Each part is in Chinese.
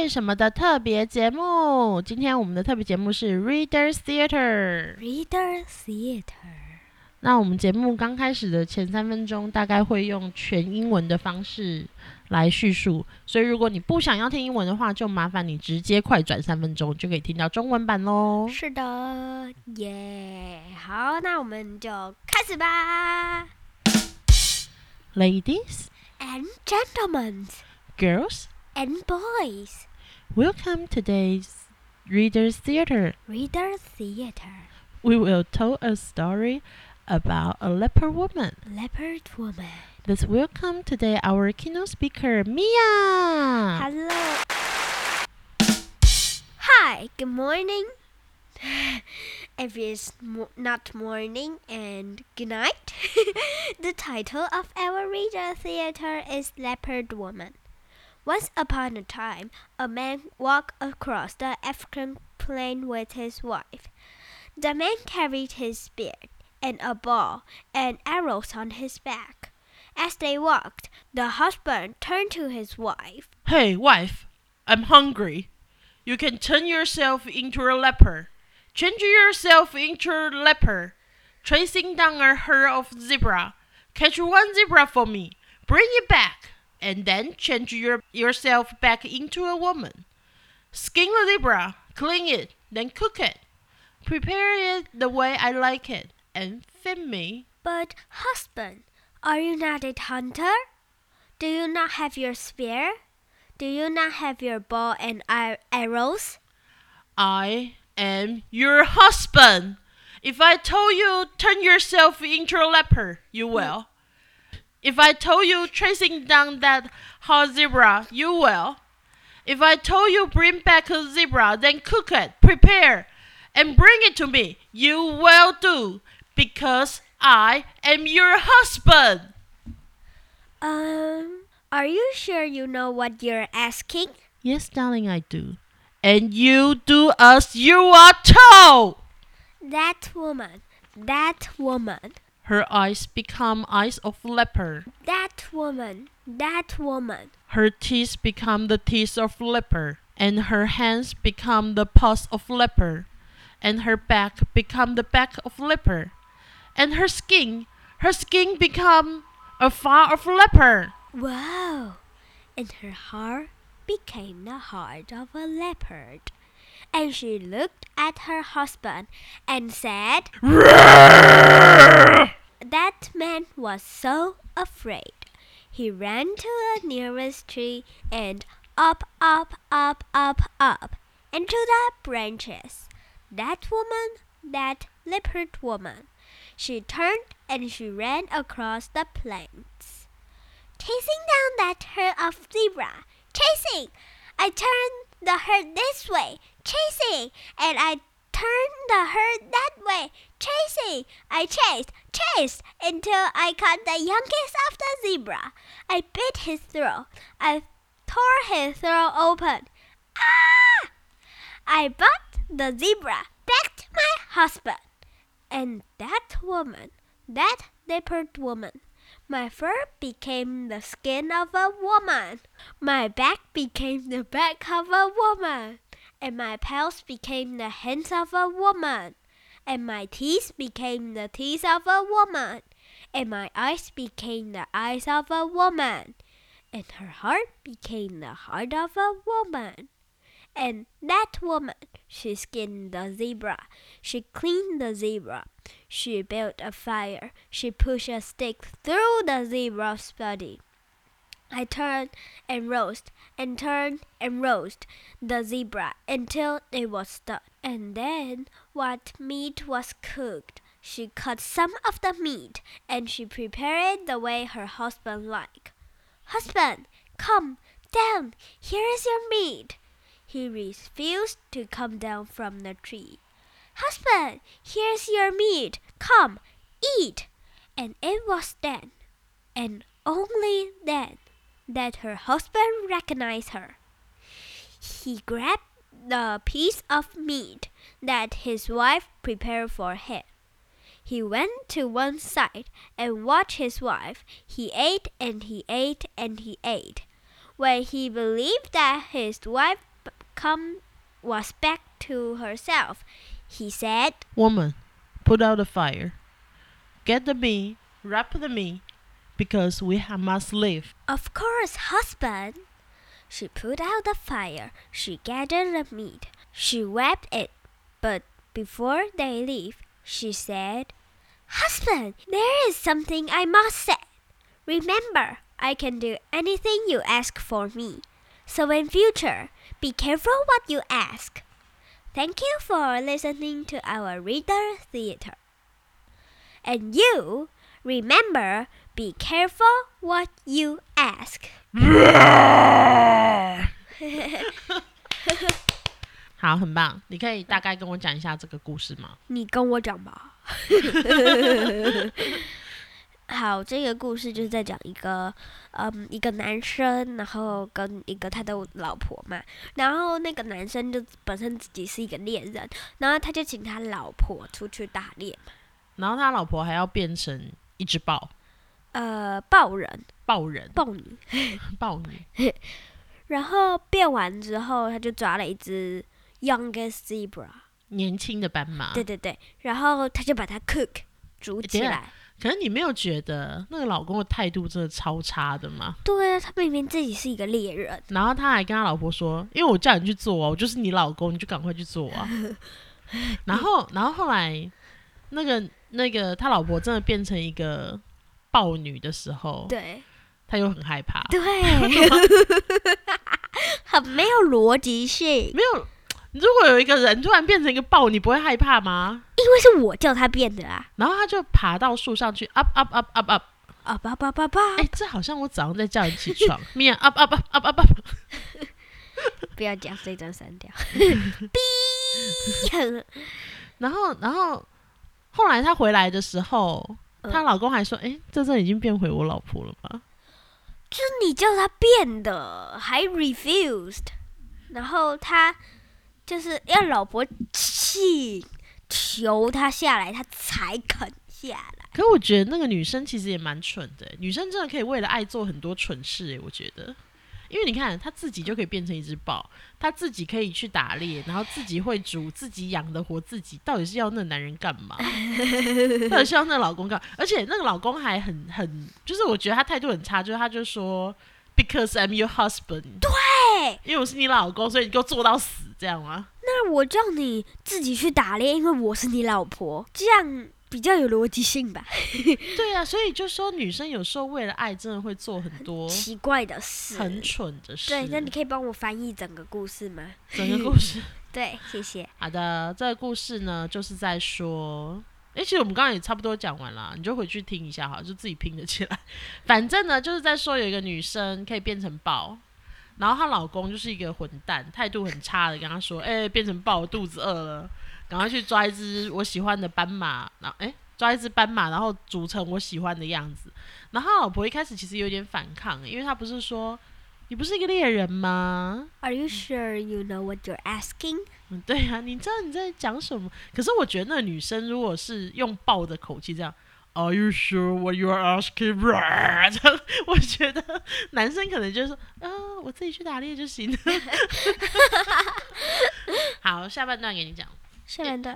为什么的特别节目。今天我们的特别节目是 Readers Theater。Reader Theater。那我们节目刚开始的前三分钟，大概会用全英文的方式来叙述，所以如果你不想要听英文的话，就麻烦你直接快转三分钟，就可以听到中文版喽。是的，耶、好，那我们就开始吧。Ladies, And gentlemen girls, and boys, welcome to today's Readers Theater. Reader's Theater. We will tell a story about a leper woman. Leopard Woman. Let's welcome today our keynote speaker, Mia. Hello. Hi, good morning. If it's mo- not morning and good night. the title of our reader theater is Leopard Woman. Once upon a time, a man walked across the African plain with his wife. The man carried his spear and a bow and arrows on his back. As they walked, the husband turned to his wife. Hey, wife, I'm hungry. You can turn yourself into a leper. Change yourself into a leper. Tracing down a herd of zebra. Catch one zebra for me. Bring it back. And then change your, yourself back into a woman. Skin the zebra, clean it, then cook it. Prepare it the way I like it, and feed me. But, husband, are you not a hunter? Do you not have your spear? Do you not have your bow and arrows? I am your husband. If I told you turn yourself into a leper, you mm. will. If I told you tracing down that hot zebra, you will. If I told you bring back a zebra, then cook it, prepare, and bring it to me, you will do, because I am your husband. Um, are you sure you know what you're asking? Yes, darling, I do. And you do as you are told. That woman, that woman, Her eyes become eyes of leper. that woman, that woman. Her teeth become the teeth of leper, and her hands become the paws of leper, and her back become the back of leper, and her skin, her skin become a fur of leper. Wow! And her heart became the heart of a leopard. And she looked at her husband and said, That man was so afraid. He ran to the nearest tree and up, up, up, up, up, into the branches. That woman, that leopard woman, she turned and she ran across the plains. Chasing down that herd of zebra. Chasing! I turned the herd this way. Chasing! And I turned the herd that way. Chasing! I chased, chased until I caught the youngest of the zebra. I bit his throat. I tore his throat open. Ah! I brought the zebra back to my husband. And that woman, that leopard woman, my fur became the skin of a woman. My back became the back of a woman. And my paws became the hands of a woman. And my teeth became the teeth of a woman. And my eyes became the eyes of a woman. And her heart became the heart of a woman. And that woman, she skinned the zebra. She cleaned the zebra. She built a fire. She pushed a stick through the zebra's body. I turned and roast and turned and roast the zebra until it was done. And then, what meat was cooked, she cut some of the meat and she prepared it the way her husband liked. Husband, come down. Here is your meat. He refused to come down from the tree. Husband, here's your meat. Come, eat. And it was then, and only then, that her husband recognized her. He grabbed the piece of meat that his wife prepared for him. He went to one side and watched his wife. He ate and he ate and he ate. When he believed that his wife come was back to herself, he said, Woman, put out the fire. Get the meat, wrap the meat, because we must live. Of course, husband. She put out the fire. She gathered the meat. She wrapped it. But before they leave, she said, Husband, there is something I must say. Remember, I can do anything you ask for me. So in future, be careful what you ask. Thank you for listening to our Reader Theater. And you, remember, be careful what you ask. 好，很棒。你可以大概跟我讲一下这个故事吗？你跟我讲吧。好，这个故事就是在讲一个，嗯，一个男生，然后跟一个他的老婆嘛，然后那个男生就本身自己是一个猎人，然后他就请他老婆出去打猎嘛，然后他老婆还要变成一只豹，呃，豹人、豹人、豹女，豹女。然后变完之后，他就抓了一只 youngest zebra，年轻的斑马。对对对，然后他就把它 cook 煮起来。可是你没有觉得那个老公的态度真的超差的吗？对啊，他明明自己是一个猎人。然后他还跟他老婆说：“因为我叫你去做啊，我就是你老公，你就赶快去做啊。”然后，然后后来那个那个他老婆真的变成一个豹女的时候，对他又很害怕。对，很没有逻辑性。没有，如果有一个人突然变成一个豹，你不会害怕吗？因为是我叫他变的啊！然后他就爬到树上去，up up up up up。啊叭叭叭叭！哎，这好像我早上在叫你起床，面 up up up up up up。不要讲这段删掉。哔！然后，然后后来他回来的时候，嗯她老公还说：“哎、这阵已经变回我老婆了吧就是你叫他变的，还 refused，然后他就是要老婆气求他下来，他才肯下来。？”可我觉得那个女生其实也蛮蠢的，女生真的可以为了爱做很多蠢事哎，我觉得。因为你看，他自己就可以变成一只豹，他自己可以去打猎，然后自己会煮，自己养的活自己，到底是要那男人干嘛？到底是要那老公干嘛？而且那个老公还很很，就是我觉得他态度很差，就是他就说，because I'm your husband，对，因为我是你老公，所以你给我做到死，这样吗？那我叫你自己去打猎，因为我是你老婆，这样比较有逻辑性吧？对啊，所以就说女生有时候为了爱，真的会做很多奇怪的事。很蠢的事。对，那你可以帮我翻译整个故事吗？整个故事。对，谢谢。好的，这个故事呢，就是在说，诶，其实我们刚刚也差不多讲完了，你就回去听一下哈，就自己拼得起来。反正呢，就是在说有一个女生可以变成豹，然后她老公就是一个混蛋，态度很差的跟她说，诶，变成豹，我肚子饿了，赶快去抓一只我喜欢的斑马，然后诶，抓一只斑马，然后组成我喜欢的样子。然后他老婆一开始其实有点反抗，因为她不是说你不是一个猎人吗？Are you sure you know what you're asking？嗯，对啊，你知道你在讲什么？可是我觉得那个女生如果是用爆的口气这样，Are you sure what you are asking？这样，我觉得男生可能就是说，啊，我自己去打猎就行了。好，下半段给你讲，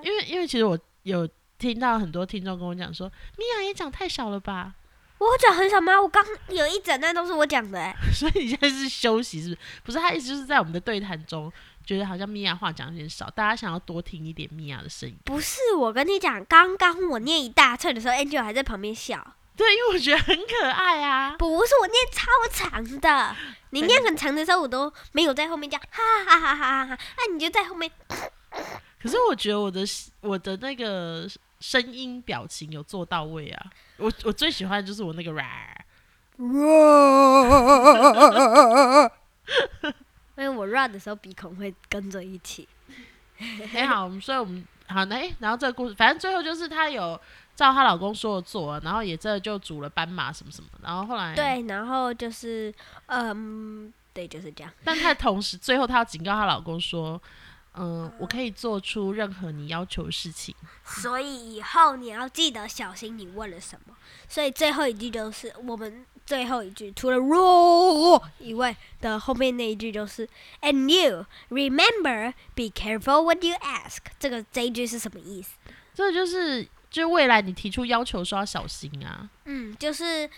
因为因为其实我有听到很多听众跟我讲说，米娅也讲太少了吧？我讲很少吗？我刚有一整段都是我讲的、欸，所以你现在是休息是不是？不是，他意思就是在我们的对谈中，觉得好像米娅话讲有点少，大家想要多听一点米娅的声音。不是我跟你讲，刚刚我念一大串的时候，Angel 还在旁边笑。对，因为我觉得很可爱啊。不是我念超长的，你念很长的时候，我都没有在后面讲哈哈哈哈哈哈，那你就在后面。可是我觉得我的我的那个声音表情有做到位啊。我我最喜欢的就是我那个 ra，因为我 run 的时候鼻孔会跟着一起。哎、好，我们所以我们好，那、哎，然后这个故事，反正最后就是她有照她老公说的做，然后也真的就煮了斑马什么什么，然后后来，对，然后就是，嗯，对，就是这样。但她同时最后她要警告她老公说，嗯、我可以做出任何你要求的事情。所以以后你要记得小心你问了什么。所以最后一句就是我们最后一句，除了 “rule” 以外的后面那一句就是 “and you remember be careful what you ask”。这个这一句是什么意思？这就是，就是未来你提出要求的时候要小心啊，嗯，就是呃，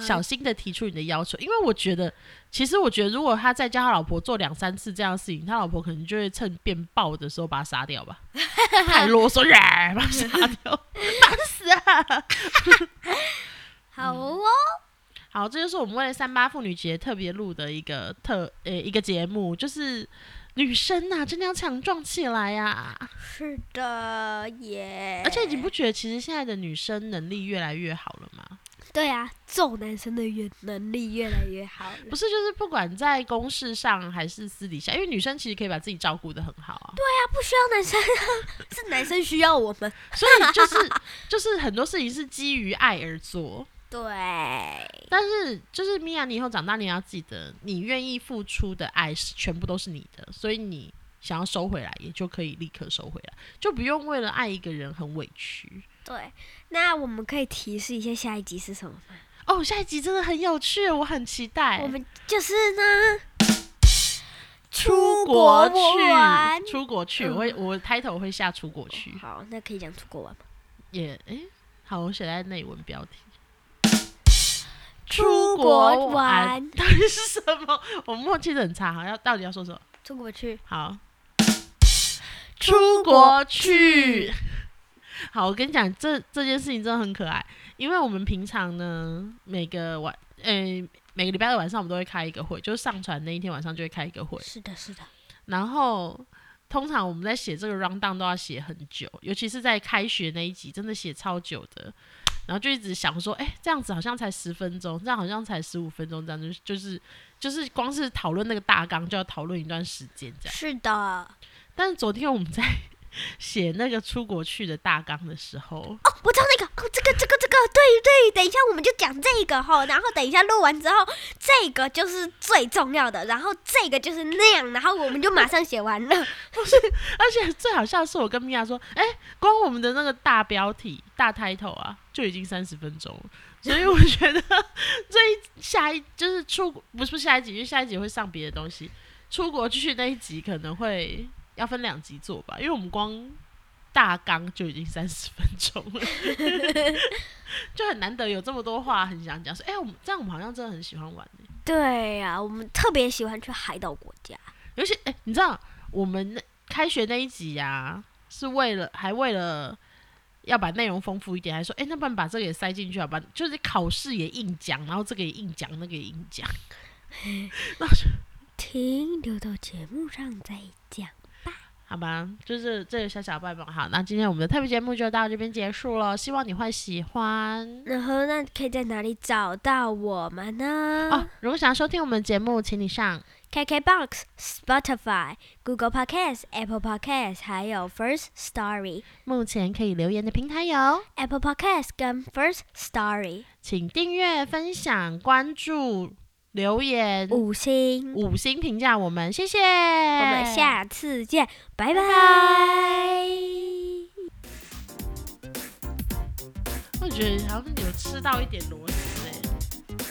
小心的提出你的要求，因为我觉得，其实我觉得，如果他再叫他老婆做两三次这样的事情，他老婆可能就会趁变爆的时候把他杀掉吧，太啰嗦，呀，把他杀掉，烦死啊！好哦。好，这就是我们为了三八妇女节特别录的一个特呃、一个节目，就是女生呐、真的要强壮起来呀、是的耶，而且你不觉得其实现在的女生能力越来越好了吗？对啊，揍男生的越能力越来越好。不是，就是不管在公事上还是私底下，因为女生其实可以把自己照顾的很好啊。对，啊不需要男生啊，是男生需要我们。所以就是就是很多事情是基于爱而做。对，但是就是米娅，你以后长大你要记得，你愿意付出的爱是全部都是你的，所以你想要收回来，也就可以立刻收回来，就不用为了爱一个人很委屈。对，那我们可以提示一下下一集是什么吗？哦，下一集真的很有趣，我很期待。我们就是呢，出国去，出国去，我会我 title 会下出国去，好，那可以讲出国玩吗？也诶，好，我写在内文标题。出国玩到底是什么？我默契的很差，好，要到底要说什么？出国去，好，出国去。好，我跟你讲，这这件事情真的很可爱，因为我们平常呢，每个晚，诶、每个礼拜的晚上我们都会开一个会，就是上传那一天晚上就会开一个会，是的，是的，然后通常我们在写这个 round down 都要写很久，尤其是在开学那一集，真的写超久的。然后就一直想说，哎、这样子好像才十分钟，这样好像才十五分钟，这样就是就是就是光是讨论那个大纲就要讨论一段时间这样。是的。但是昨天我们在写那个出国去的大纲的时候，哦，我知道那个，哦，这个，这个，这个，对对，等一下我们就讲这个哈，然后等一下录完之后，这个就是最重要的，然后这个就是那样，然后我们就马上写完了。而且最好笑的是，我跟米娅说，哎、光我们的那个大标题、大 title 啊，就已经三十分钟了。所以我觉得这一下一就是出不是下一集，因为下一集会上别的东西。出国去那一集可能会要分两集做吧，因为我们光大纲就已经三十分钟了，就很难得有这么多话很想讲。说，哎、我们这样我们好像真的很喜欢玩、欸、对呀、我们特别喜欢去海岛国家。尤其哎、你知道我们那开学那一集呀、是为了还为了要把内容丰富一点，还说哎、那不然把这个也塞进去好吧？就是考试也硬讲，然后这个也硬讲，那个也硬讲。那我就听留到节目上再讲。好吧，就是这个小小拜访。好，那今天我们的特别节目就到这边结束了，希望你会喜欢。然后那可以在哪里找到我们呢？哦，如果想要收听我们的节目，请你上 KKBox、Spotify、Google Podcast、Apple Podcast，还有 First Story。目前可以留言的平台有，Apple Podcast 跟 First Story 请订阅、分享、关注、留言、五星，五星评价我们，谢谢。我我们下次见，拜拜。我觉得好像有吃到一点螺丝哎，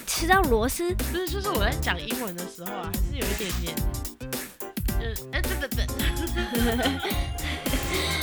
吃到螺丝，不是，就是我在讲英文的时候啊，还是有一点点，呃，哎、对对对。